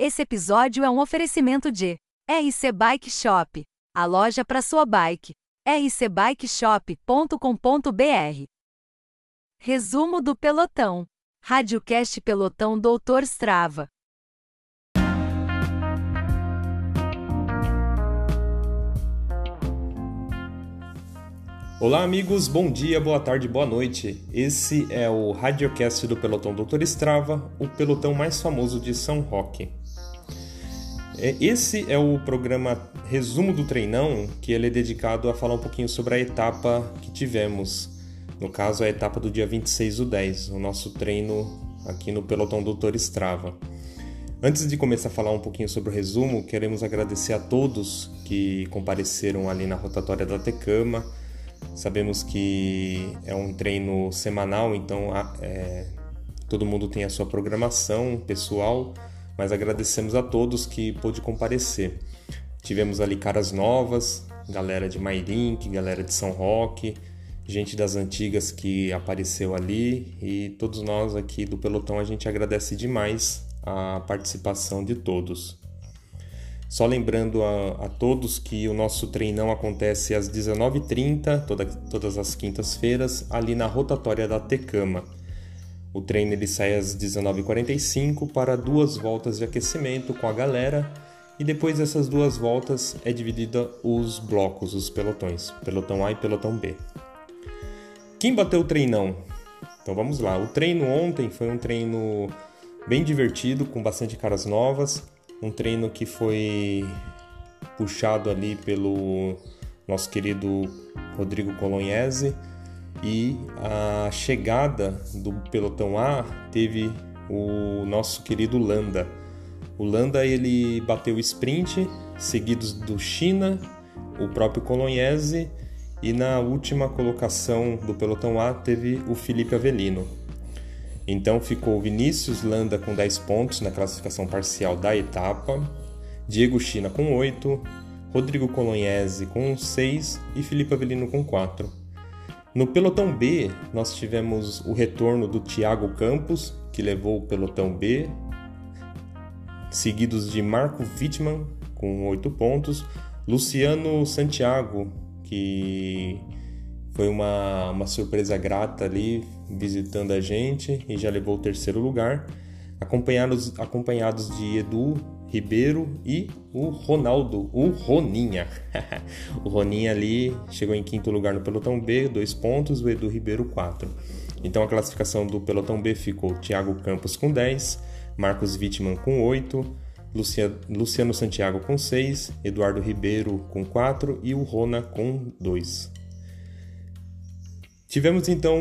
Esse episódio é um oferecimento de RC Bike Shop, a loja para sua bike. rcbikeshop.com.br. Resumo do pelotão. Radiocast Pelotão Doutor Strava. Olá, amigos, bom dia, boa tarde, boa noite. Esse é o Radiocast do Pelotão Doutor Strava, o pelotão mais famoso de São Roque. É, esse é o programa Resumo do Treinão, que ele é dedicado a falar um pouquinho sobre a etapa que tivemos. No caso, a etapa do dia 26 do 10, o nosso treino aqui no Pelotão Doutor Strava. Antes de começar a falar um pouquinho sobre o resumo, queremos agradecer a todos que compareceram ali na rotatória da Tecama Sabemos que é um treino semanal, então é, todo mundo tem a sua programação pessoal, mas agradecemos a todos que pôde comparecer. Tivemos ali caras novas, galera de Mairink, galera de São Roque, gente das antigas que apareceu ali e todos nós aqui do pelotão a gente agradece demais a participação de todos. Só lembrando a, a, todos que o nosso treinão acontece às 19h30, toda, todas as quintas-feiras, ali na rotatória da Tecama. O treino ele sai às 19h45 para duas voltas de aquecimento com a galera e depois dessas duas voltas é dividida os blocos, os pelotões, pelotão A e pelotão B. Quem bateu o treinão? Então vamos lá. O treino ontem foi um treino bem divertido, com bastante caras novas um treino que foi puxado ali pelo nosso querido Rodrigo Colognese e a chegada do pelotão A teve o nosso querido Landa. O Landa ele bateu o sprint, seguidos do China, o próprio Colognese e na última colocação do pelotão A teve o Felipe Avelino. Então ficou Vinícius Landa com 10 pontos na classificação parcial da etapa, Diego China com 8, Rodrigo Colognese com 6 e Felipe Avelino com 4. No pelotão B, nós tivemos o retorno do Thiago Campos, que levou o pelotão B, seguidos de Marco Wittmann com 8 pontos, Luciano Santiago, que foi uma, uma surpresa grata ali, visitando a gente e já levou o terceiro lugar, acompanhados, acompanhados de Edu Ribeiro e o Ronaldo, o Roninha. o Roninha ali chegou em quinto lugar no pelotão B, dois pontos, o Edu Ribeiro, quatro. Então a classificação do pelotão B ficou Thiago Campos com 10, Marcos Wittmann com 8, Luciano Santiago com 6, Eduardo Ribeiro com 4 e o Rona com 2. Tivemos então,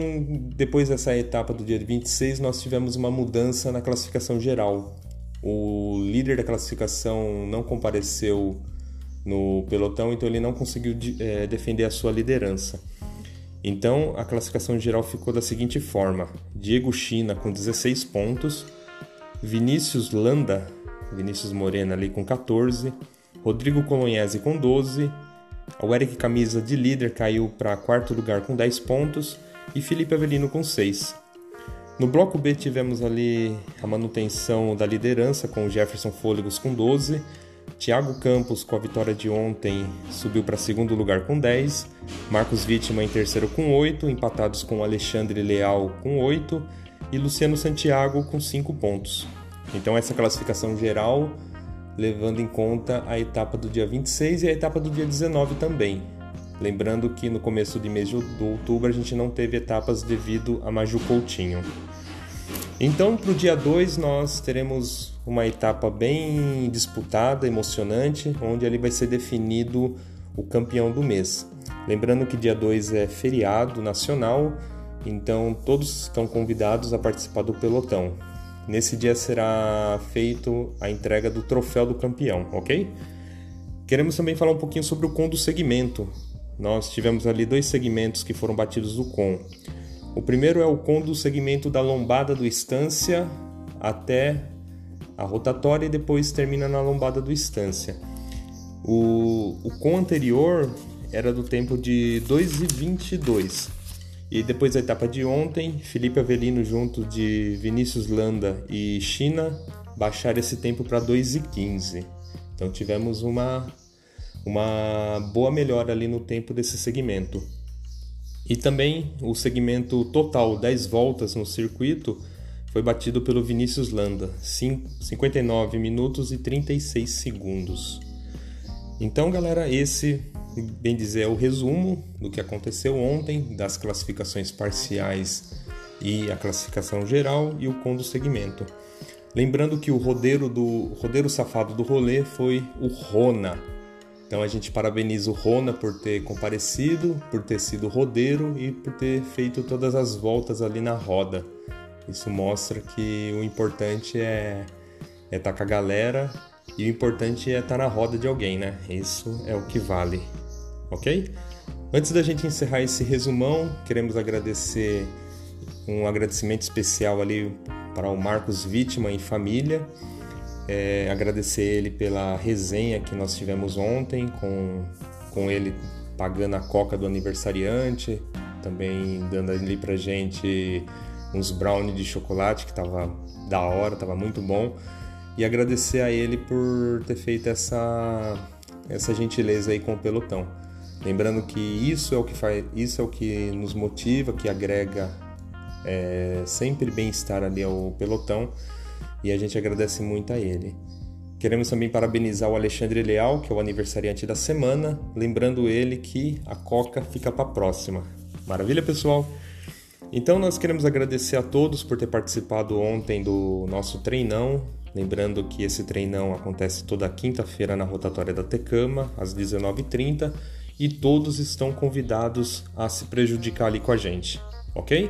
depois dessa etapa do dia 26, nós tivemos uma mudança na classificação geral. O líder da classificação não compareceu no pelotão, então ele não conseguiu é, defender a sua liderança. Então a classificação geral ficou da seguinte forma: Diego China com 16 pontos, Vinícius Landa, Vinícius Morena ali com 14, Rodrigo Colognese com 12, o Eric Camisa de líder caiu para quarto lugar com 10 pontos. E Felipe Avelino com 6. No bloco B tivemos ali a manutenção da liderança com o Jefferson Fôlegos com 12, Thiago Campos com a vitória de ontem subiu para segundo lugar com 10, Marcos Vítima em terceiro com 8, empatados com Alexandre Leal com 8 e Luciano Santiago com 5 pontos. Então essa classificação geral levando em conta a etapa do dia 26 e a etapa do dia 19 também. Lembrando que no começo de mês de outubro a gente não teve etapas devido a Maju Coutinho. Então, para o dia 2, nós teremos uma etapa bem disputada, emocionante, onde ali vai ser definido o campeão do mês. Lembrando que dia 2 é feriado nacional, então todos estão convidados a participar do pelotão. Nesse dia será feito a entrega do troféu do campeão, ok? Queremos também falar um pouquinho sobre o com do segmento. Nós tivemos ali dois segmentos que foram batidos do com. O primeiro é o com do segmento da lombada do Estância até a rotatória e depois termina na lombada do Estância. O, o com anterior era do tempo de 2,22 e depois da etapa de ontem, Felipe Avelino junto de Vinícius Landa e China baixar esse tempo para 2,15. Então tivemos uma, uma boa melhora ali no tempo desse segmento. E também o segmento total 10 voltas no circuito foi batido pelo Vinícius Landa, 59 minutos e 36 segundos. Então, galera, esse, bem dizer, é o resumo do que aconteceu ontem, das classificações parciais e a classificação geral e o com do segmento. Lembrando que o rodeiro do rodeiro safado do rolê foi o Rona. Então a gente parabeniza o Rona por ter comparecido, por ter sido rodeiro e por ter feito todas as voltas ali na roda. Isso mostra que o importante é estar é tá com a galera e o importante é estar tá na roda de alguém, né? Isso é o que vale, ok? Antes da gente encerrar esse resumão, queremos agradecer um agradecimento especial ali para o Marcos Vítima e família. É, agradecer ele pela resenha que nós tivemos ontem, com, com ele pagando a coca do aniversariante, também dando ali pra gente uns brownie de chocolate que tava da hora, tava muito bom. E agradecer a ele por ter feito essa, essa gentileza aí com o pelotão. Lembrando que isso é o que faz, isso é o que nos motiva, que agrega é, sempre bem-estar ali ao pelotão e a gente agradece muito a ele. Queremos também parabenizar o Alexandre Leal, que é o aniversariante da semana, lembrando ele que a Coca fica para a próxima. Maravilha, pessoal? Então nós queremos agradecer a todos por ter participado ontem do nosso treinão. Lembrando que esse treinão acontece toda quinta-feira na rotatória da Tecama, às 19h30, e todos estão convidados a se prejudicar ali com a gente, ok?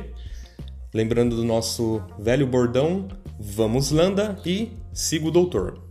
Lembrando do nosso velho bordão, vamos Landa e siga o doutor.